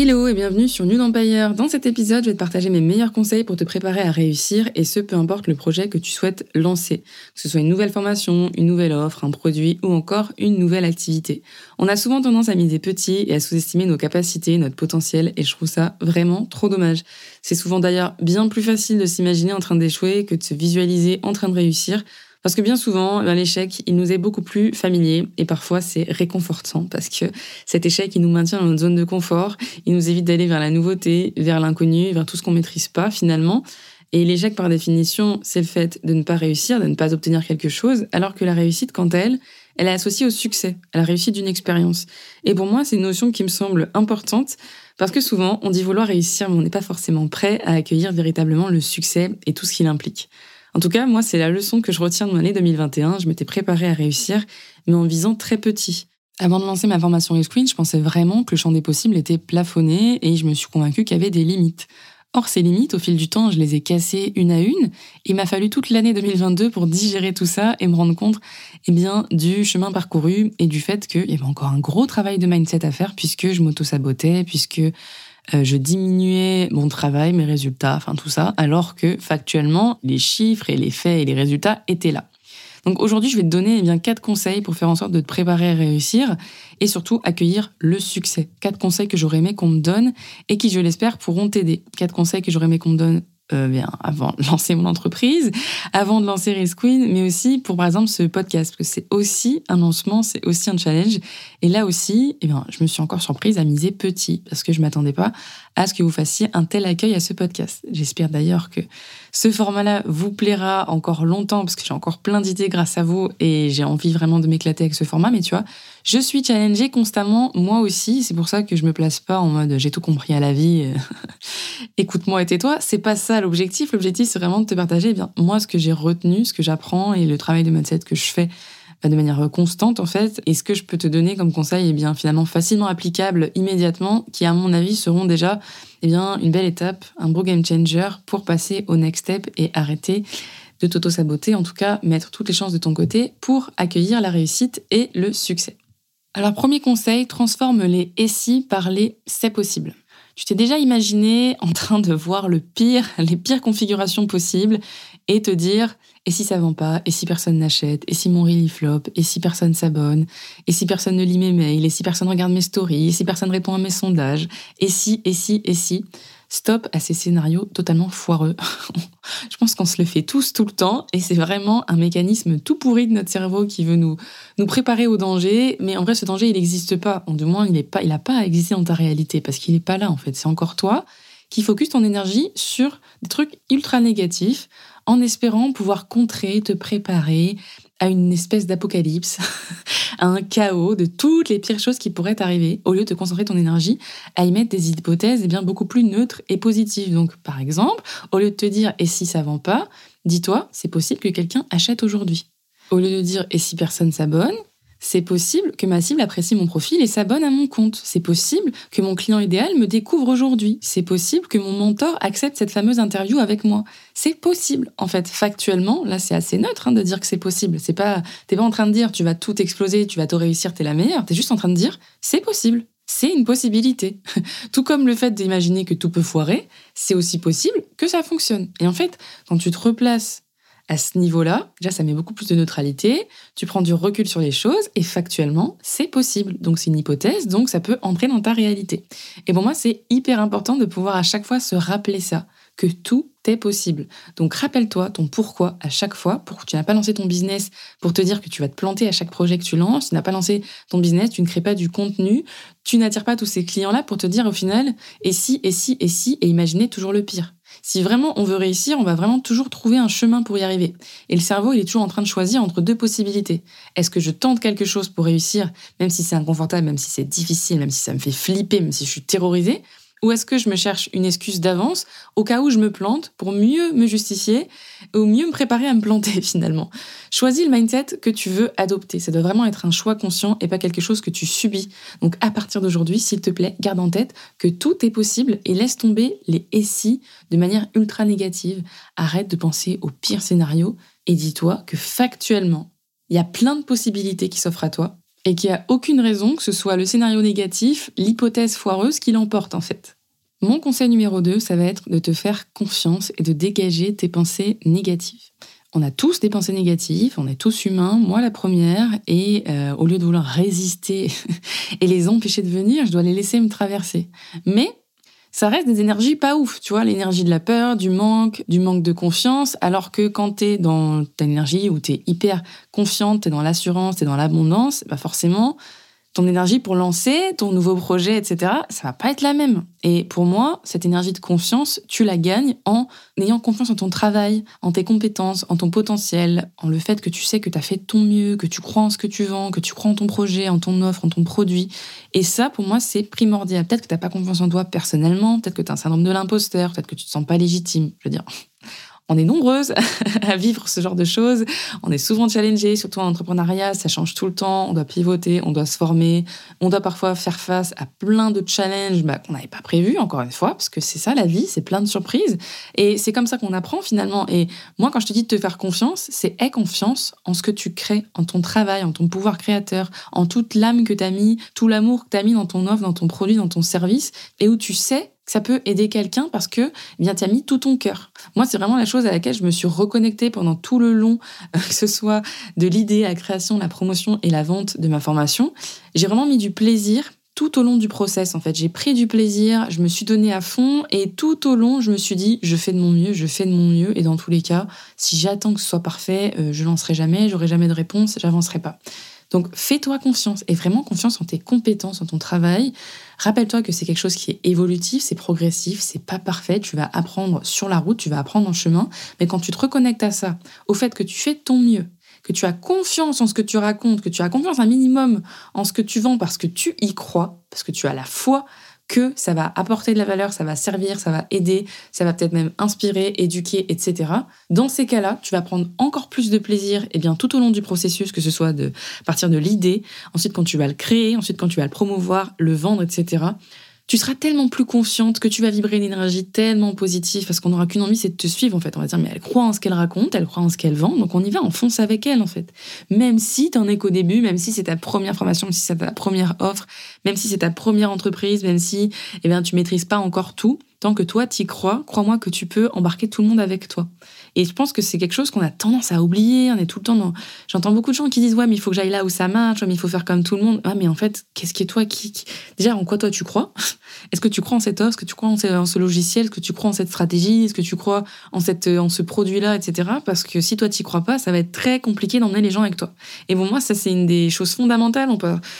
Hello et bienvenue sur New Empire. Dans cet épisode, je vais te partager mes meilleurs conseils pour te préparer à réussir et ce peu importe le projet que tu souhaites lancer, que ce soit une nouvelle formation, une nouvelle offre, un produit ou encore une nouvelle activité. On a souvent tendance à miser petit et à sous-estimer nos capacités, notre potentiel et je trouve ça vraiment trop dommage. C'est souvent d'ailleurs bien plus facile de s'imaginer en train d'échouer que de se visualiser en train de réussir parce que bien souvent, l'échec, il nous est beaucoup plus familier et parfois c'est réconfortant parce que cet échec, il nous maintient dans notre zone de confort, il nous évite d'aller vers la nouveauté, vers l'inconnu, vers tout ce qu'on maîtrise pas finalement. Et l'échec, par définition, c'est le fait de ne pas réussir, de ne pas obtenir quelque chose, alors que la réussite, quant à elle, elle est associée au succès, à la réussite d'une expérience. Et pour moi, c'est une notion qui me semble importante parce que souvent, on dit vouloir réussir, mais on n'est pas forcément prêt à accueillir véritablement le succès et tout ce qu'il implique. En tout cas, moi, c'est la leçon que je retiens de mon année 2021. Je m'étais préparée à réussir, mais en visant très petit. Avant de lancer ma formation Screen, je pensais vraiment que le champ des possibles était plafonné et je me suis convaincue qu'il y avait des limites. Or, ces limites, au fil du temps, je les ai cassées une à une. Il m'a fallu toute l'année 2022 pour digérer tout ça et me rendre compte, eh bien, du chemin parcouru et du fait qu'il y avait encore un gros travail de mindset à faire puisque je m'auto-sabotais, puisque je diminuais mon travail, mes résultats, enfin tout ça, alors que factuellement, les chiffres et les faits et les résultats étaient là. Donc aujourd'hui, je vais te donner eh bien quatre conseils pour faire en sorte de te préparer à réussir et surtout accueillir le succès. Quatre conseils que j'aurais aimé qu'on me donne et qui, je l'espère, pourront t'aider. Quatre conseils que j'aurais aimé qu'on me donne euh, bien, avant de lancer mon entreprise, avant de lancer Race Queen, mais aussi pour par exemple ce podcast, parce que c'est aussi un lancement, c'est aussi un challenge. Et là aussi, eh bien, je me suis encore surprise à miser petit, parce que je m'attendais pas à ce que vous fassiez un tel accueil à ce podcast. J'espère d'ailleurs que ce format-là vous plaira encore longtemps, parce que j'ai encore plein d'idées grâce à vous, et j'ai envie vraiment de m'éclater avec ce format, mais tu vois, je suis challengée constamment, moi aussi. C'est pour ça que je me place pas en mode j'ai tout compris à la vie. Écoute-moi et tais-toi. C'est pas ça l'objectif. L'objectif, c'est vraiment de te partager, eh bien, moi, ce que j'ai retenu, ce que j'apprends et le travail de mindset que je fais de manière constante, en fait. Et ce que je peux te donner comme conseil, eh bien, finalement, facilement applicable immédiatement, qui, à mon avis, seront déjà, eh bien, une belle étape, un beau game changer pour passer au next step et arrêter de t'auto-saboter, en tout cas, mettre toutes les chances de ton côté pour accueillir la réussite et le succès. Alors premier conseil, transforme les et si par les c'est possible. Tu t'es déjà imaginé en train de voir le pire, les pires configurations possibles et te dire et si ça vend pas, et si personne n'achète, et si mon reel flop, et si personne s'abonne, et si personne ne lit mes mails, et si personne regarde mes stories, et si personne répond à mes sondages, et si, et si, et si. Stop à ces scénarios totalement foireux. Je pense qu'on se le fait tous tout le temps et c'est vraiment un mécanisme tout pourri de notre cerveau qui veut nous, nous préparer au danger. Mais en vrai, ce danger, il n'existe pas. Du moins, il n'a pas, il pas à exister dans ta réalité parce qu'il n'est pas là en fait. C'est encore toi qui focus ton énergie sur des trucs ultra négatifs en espérant pouvoir contrer, te préparer à une espèce d'apocalypse, à un chaos de toutes les pires choses qui pourraient arriver, au lieu de concentrer ton énergie à y mettre des hypothèses eh bien, beaucoup plus neutres et positives. Donc, par exemple, au lieu de te dire et si ça vend pas, dis-toi, c'est possible que quelqu'un achète aujourd'hui. Au lieu de dire et si personne s'abonne, c'est possible que ma cible apprécie mon profil et s'abonne à mon compte. C'est possible que mon client idéal me découvre aujourd'hui. C'est possible que mon mentor accepte cette fameuse interview avec moi. C'est possible. En fait, factuellement, là, c'est assez neutre hein, de dire que c'est possible. C'est pas, t'es pas en train de dire tu vas tout exploser, tu vas tout réussir, t'es la meilleure. T'es juste en train de dire c'est possible. C'est une possibilité. tout comme le fait d'imaginer que tout peut foirer, c'est aussi possible que ça fonctionne. Et en fait, quand tu te replaces à ce niveau-là, déjà, ça met beaucoup plus de neutralité, tu prends du recul sur les choses, et factuellement, c'est possible. Donc, c'est une hypothèse, donc ça peut entrer dans ta réalité. Et pour moi, c'est hyper important de pouvoir à chaque fois se rappeler ça, que tout est possible. Donc rappelle-toi ton pourquoi à chaque fois. Pour, tu n'as pas lancé ton business pour te dire que tu vas te planter à chaque projet que tu lances. Tu n'as pas lancé ton business, tu ne crées pas du contenu. Tu n'attires pas tous ces clients-là pour te dire au final, et si, et si, et si, et imaginer toujours le pire. Si vraiment on veut réussir, on va vraiment toujours trouver un chemin pour y arriver. Et le cerveau, il est toujours en train de choisir entre deux possibilités. Est-ce que je tente quelque chose pour réussir, même si c'est inconfortable, même si c'est difficile, même si ça me fait flipper, même si je suis terrorisée ou est-ce que je me cherche une excuse d'avance au cas où je me plante pour mieux me justifier ou mieux me préparer à me planter finalement? Choisis le mindset que tu veux adopter. Ça doit vraiment être un choix conscient et pas quelque chose que tu subis. Donc à partir d'aujourd'hui, s'il te plaît, garde en tête que tout est possible et laisse tomber les et si de manière ultra négative. Arrête de penser au pire scénario et dis-toi que factuellement, il y a plein de possibilités qui s'offrent à toi et qu'il n'y a aucune raison que ce soit le scénario négatif, l'hypothèse foireuse qui l'emporte en fait. Mon conseil numéro 2, ça va être de te faire confiance et de dégager tes pensées négatives. On a tous des pensées négatives, on est tous humains, moi la première, et euh, au lieu de vouloir résister et les empêcher de venir, je dois les laisser me traverser. Mais ça reste des énergies pas ouf, tu vois, l'énergie de la peur, du manque, du manque de confiance, alors que quand t'es dans ta énergie où t'es hyper confiante, t'es dans l'assurance, t'es dans l'abondance, bah forcément, ton énergie pour lancer ton nouveau projet, etc., ça va pas être la même. Et pour moi, cette énergie de confiance, tu la gagnes en ayant confiance en ton travail, en tes compétences, en ton potentiel, en le fait que tu sais que tu as fait ton mieux, que tu crois en ce que tu vends, que tu crois en ton projet, en ton offre, en ton produit. Et ça, pour moi, c'est primordial. Peut-être que tu n'as pas confiance en toi personnellement, peut-être que tu as un syndrome de l'imposteur, peut-être que tu te sens pas légitime. Je veux dire, on est nombreuses à vivre ce genre de choses. On est souvent challengé, surtout en entrepreneuriat, ça change tout le temps. On doit pivoter, on doit se former, on doit parfois faire face à plein de challenges bah, qu'on n'avait pas prévus, encore une fois, parce que c'est ça la vie, c'est plein de surprises. Et c'est comme ça qu'on apprend finalement. Et moi, quand je te dis de te faire confiance, c'est aie confiance en ce que tu crées, en ton travail, en ton pouvoir créateur, en toute l'âme que tu as mis, tout l'amour que tu as mis dans ton offre, dans ton produit, dans ton service, et où tu sais ça peut aider quelqu'un parce que eh bien tu as mis tout ton cœur. Moi, c'est vraiment la chose à laquelle je me suis reconnectée pendant tout le long, euh, que ce soit de l'idée à la création, la promotion et la vente de ma formation. J'ai vraiment mis du plaisir tout au long du process en fait. J'ai pris du plaisir, je me suis donné à fond et tout au long, je me suis dit je fais de mon mieux, je fais de mon mieux et dans tous les cas, si j'attends que ce soit parfait, euh, je lancerai jamais, j'aurai jamais de réponse, j'avancerai pas. Donc fais-toi confiance et vraiment confiance en tes compétences, en ton travail. Rappelle-toi que c'est quelque chose qui est évolutif, c'est progressif, c'est pas parfait. Tu vas apprendre sur la route, tu vas apprendre en chemin. Mais quand tu te reconnectes à ça, au fait que tu fais ton mieux, que tu as confiance en ce que tu racontes, que tu as confiance un minimum en ce que tu vends parce que tu y crois, parce que tu as la foi que ça va apporter de la valeur, ça va servir, ça va aider, ça va peut-être même inspirer, éduquer, etc. Dans ces cas-là, tu vas prendre encore plus de plaisir eh bien tout au long du processus, que ce soit de partir de l'idée, ensuite quand tu vas le créer, ensuite quand tu vas le promouvoir, le vendre, etc tu seras tellement plus confiante que tu vas vibrer une énergie tellement positive parce qu'on n'aura qu'une envie, c'est de te suivre en fait. On va dire, mais elle croit en ce qu'elle raconte, elle croit en ce qu'elle vend, donc on y va, on fonce avec elle en fait. Même si t'en es qu'au début, même si c'est ta première formation, même si c'est ta première offre, même si c'est ta première entreprise, même si eh bien, tu maîtrises pas encore tout, tant que toi t'y crois, crois-moi que tu peux embarquer tout le monde avec toi. Et je pense que c'est quelque chose qu'on a tendance à oublier. On est tout le temps dans. J'entends beaucoup de gens qui disent ouais mais il faut que j'aille là où ça marche, mais il faut faire comme tout le monde. Ah mais en fait qu'est-ce qui est toi qui, déjà en quoi toi tu crois? Est-ce que tu crois en cette offre? Est-ce que tu crois en ce, logiciel? Est-ce que tu crois en cette stratégie? Est-ce que tu crois en cette en ce produit là, etc. Parce que si toi t'y crois pas, ça va être très compliqué d'emmener les gens avec toi. Et bon moi ça c'est une des choses fondamentales.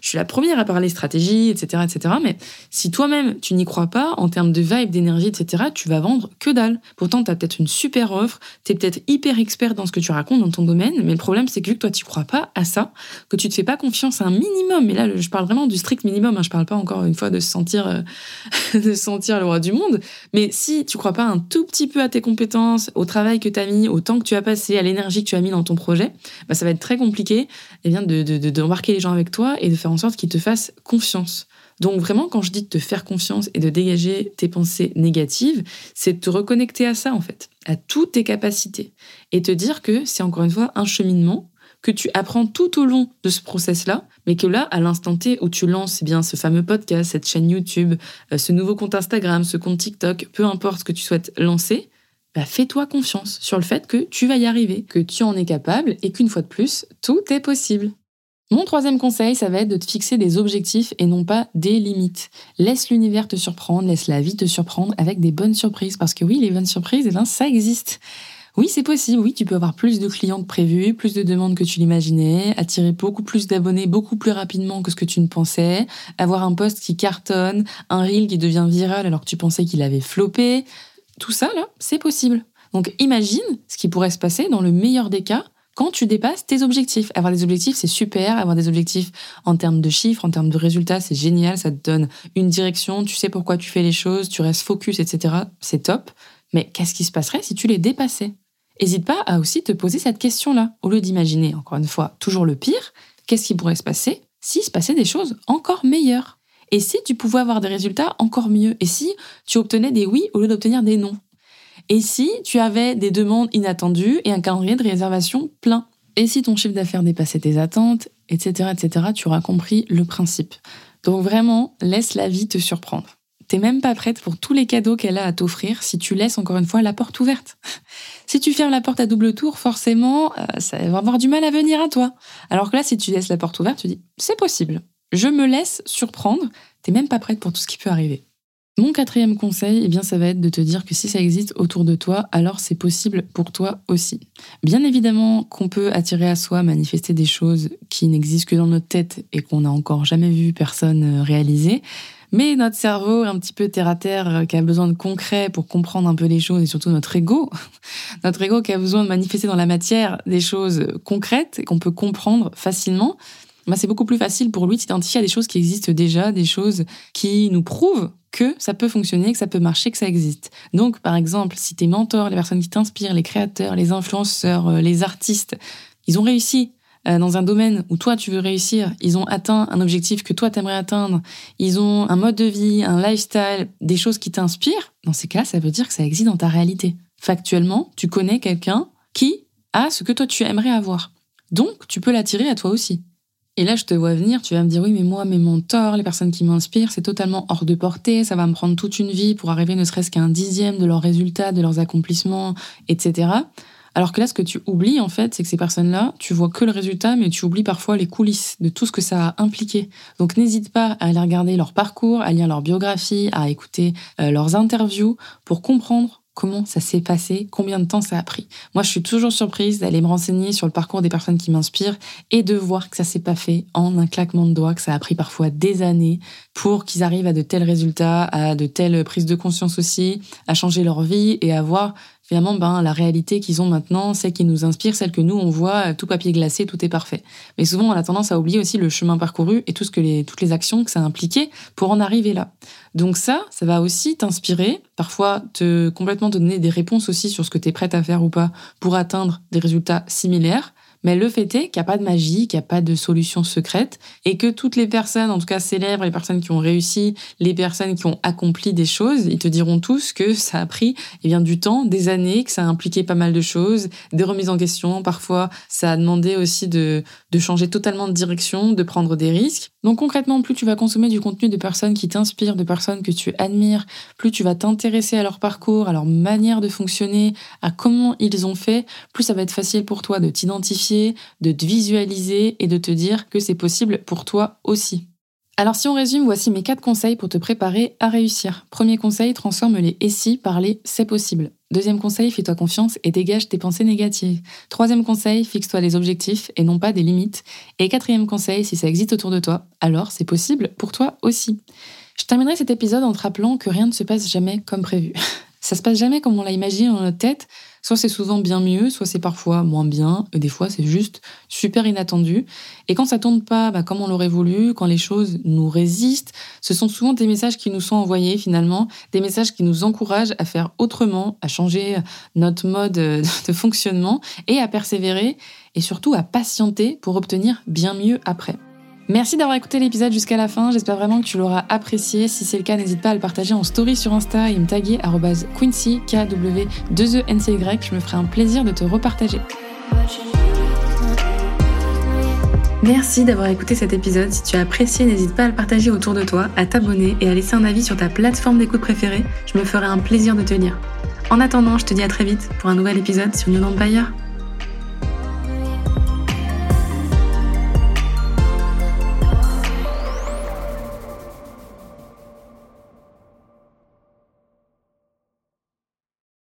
Je suis la première à parler stratégie, etc., etc. Mais si toi-même tu n'y crois pas en termes de vibe, d'énergie, etc., tu vas vendre que dalle. Pourtant tu as peut-être une super offre, tu es peut-être hyper expert dans ce que tu racontes dans ton domaine, mais le problème, c'est que vu que toi, tu crois pas à ça, que tu te fais pas confiance à un minimum, et là, je parle vraiment du strict minimum, hein, je parle pas encore une fois de se sentir, euh, de sentir le roi du monde, mais si tu crois pas un tout petit peu à tes compétences, au travail que tu as mis, au temps que tu as passé, à l'énergie que tu as mis dans ton projet, bah, ça va être très compliqué eh bien, de, d'embarquer les gens avec toi et de faire en sorte qu'ils te fassent confiance. Donc vraiment, quand je dis de te faire confiance et de dégager tes pensées négatives, c'est de te reconnecter à ça en fait, à toutes tes capacités, et te dire que c'est encore une fois un cheminement que tu apprends tout au long de ce process-là, mais que là, à l'instant T où tu lances eh bien ce fameux podcast, cette chaîne YouTube, euh, ce nouveau compte Instagram, ce compte TikTok, peu importe ce que tu souhaites lancer, bah fais-toi confiance sur le fait que tu vas y arriver, que tu en es capable et qu'une fois de plus, tout est possible. Mon troisième conseil, ça va être de te fixer des objectifs et non pas des limites. Laisse l'univers te surprendre, laisse la vie te surprendre avec des bonnes surprises. Parce que oui, les bonnes surprises, eh ben, ça existe. Oui, c'est possible. Oui, tu peux avoir plus de clients que prévu, plus de demandes que tu l'imaginais, attirer beaucoup plus d'abonnés beaucoup plus rapidement que ce que tu ne pensais, avoir un post qui cartonne, un reel qui devient viral alors que tu pensais qu'il avait floppé. Tout ça, là, c'est possible. Donc imagine ce qui pourrait se passer dans le meilleur des cas quand tu dépasses tes objectifs. Avoir des objectifs, c'est super. Avoir des objectifs en termes de chiffres, en termes de résultats, c'est génial. Ça te donne une direction. Tu sais pourquoi tu fais les choses. Tu restes focus, etc. C'est top. Mais qu'est-ce qui se passerait si tu les dépassais? N'hésite pas à aussi te poser cette question-là. Au lieu d'imaginer, encore une fois, toujours le pire, qu'est-ce qui pourrait se passer s'il se passait des choses encore meilleures? Et si tu pouvais avoir des résultats encore mieux? Et si tu obtenais des oui au lieu d'obtenir des non? Et si tu avais des demandes inattendues et un calendrier de réservation plein Et si ton chiffre d'affaires dépassait tes attentes, etc., etc., tu auras compris le principe. Donc vraiment, laisse la vie te surprendre. T'es même pas prête pour tous les cadeaux qu'elle a à t'offrir si tu laisses encore une fois la porte ouverte. si tu fermes la porte à double tour, forcément, euh, ça va avoir du mal à venir à toi. Alors que là, si tu laisses la porte ouverte, tu dis, c'est possible. Je me laisse surprendre. T'es même pas prête pour tout ce qui peut arriver. Mon quatrième conseil, eh bien, ça va être de te dire que si ça existe autour de toi, alors c'est possible pour toi aussi. Bien évidemment qu'on peut attirer à soi, manifester des choses qui n'existent que dans notre tête et qu'on n'a encore jamais vu personne euh, réaliser. Mais notre cerveau, un petit peu terre à terre, euh, qui a besoin de concret pour comprendre un peu les choses, et surtout notre ego, notre ego qui a besoin de manifester dans la matière des choses concrètes et qu'on peut comprendre facilement, bah, c'est beaucoup plus facile pour lui d'identifier à des choses qui existent déjà, des choses qui nous prouvent que ça peut fonctionner, que ça peut marcher, que ça existe. Donc, par exemple, si tes mentors, les personnes qui t'inspirent, les créateurs, les influenceurs, euh, les artistes, ils ont réussi euh, dans un domaine où toi tu veux réussir, ils ont atteint un objectif que toi t'aimerais atteindre, ils ont un mode de vie, un lifestyle, des choses qui t'inspirent, dans ces cas, ça veut dire que ça existe dans ta réalité. Factuellement, tu connais quelqu'un qui a ce que toi tu aimerais avoir. Donc, tu peux l'attirer à toi aussi. Et là, je te vois venir, tu vas me dire, oui, mais moi, mes mentors, les personnes qui m'inspirent, c'est totalement hors de portée, ça va me prendre toute une vie pour arriver ne serait-ce qu'à un dixième de leurs résultats, de leurs accomplissements, etc. Alors que là, ce que tu oublies, en fait, c'est que ces personnes-là, tu vois que le résultat, mais tu oublies parfois les coulisses de tout ce que ça a impliqué. Donc n'hésite pas à aller regarder leur parcours, à lire leur biographie, à écouter euh, leurs interviews pour comprendre comment ça s'est passé, combien de temps ça a pris. Moi, je suis toujours surprise d'aller me renseigner sur le parcours des personnes qui m'inspirent et de voir que ça s'est pas fait en un claquement de doigts, que ça a pris parfois des années pour qu'ils arrivent à de tels résultats, à de telles prises de conscience aussi, à changer leur vie et à voir finalement, ben, la réalité qu'ils ont maintenant, celle qui nous inspire, celle que nous, on voit, tout papier glacé, tout est parfait. Mais souvent, on a tendance à oublier aussi le chemin parcouru et tout ce que les, toutes les actions que ça a pour en arriver là. Donc ça, ça va aussi t'inspirer, parfois te complètement te donner des réponses aussi sur ce que tu es prête à faire ou pas pour atteindre des résultats similaires. Mais le fait est qu'il n'y a pas de magie, qu'il n'y a pas de solution secrète, et que toutes les personnes, en tout cas célèbres, les personnes qui ont réussi, les personnes qui ont accompli des choses, ils te diront tous que ça a pris eh bien, du temps, des années, que ça a impliqué pas mal de choses, des remises en question. Parfois, ça a demandé aussi de, de changer totalement de direction, de prendre des risques. Donc concrètement, plus tu vas consommer du contenu de personnes qui t'inspirent, de personnes que tu admires, plus tu vas t'intéresser à leur parcours, à leur manière de fonctionner, à comment ils ont fait, plus ça va être facile pour toi de t'identifier, de te visualiser et de te dire que c'est possible pour toi aussi. Alors si on résume, voici mes quatre conseils pour te préparer à réussir. Premier conseil, transforme les et si par les c'est possible. Deuxième conseil, fais-toi confiance et dégage tes pensées négatives. Troisième conseil, fixe-toi des objectifs et non pas des limites. Et quatrième conseil, si ça existe autour de toi, alors c'est possible pour toi aussi. Je terminerai cet épisode en te rappelant que rien ne se passe jamais comme prévu. ça se passe jamais comme on l'a imaginé dans notre tête. Soit c'est souvent bien mieux, soit c'est parfois moins bien, et des fois c'est juste super inattendu. Et quand ça tourne pas bah, comme on l'aurait voulu, quand les choses nous résistent, ce sont souvent des messages qui nous sont envoyés finalement, des messages qui nous encouragent à faire autrement, à changer notre mode de fonctionnement et à persévérer et surtout à patienter pour obtenir bien mieux après. Merci d'avoir écouté l'épisode jusqu'à la fin. J'espère vraiment que tu l'auras apprécié. Si c'est le cas, n'hésite pas à le partager en story sur Insta et me taguer Quincy, K-W-2-E-N-C-Y. Je me ferai un plaisir de te repartager. Merci d'avoir écouté cet épisode. Si tu as apprécié, n'hésite pas à le partager autour de toi, à t'abonner et à laisser un avis sur ta plateforme d'écoute préférée. Je me ferai un plaisir de te lire. En attendant, je te dis à très vite pour un nouvel épisode sur New Empire.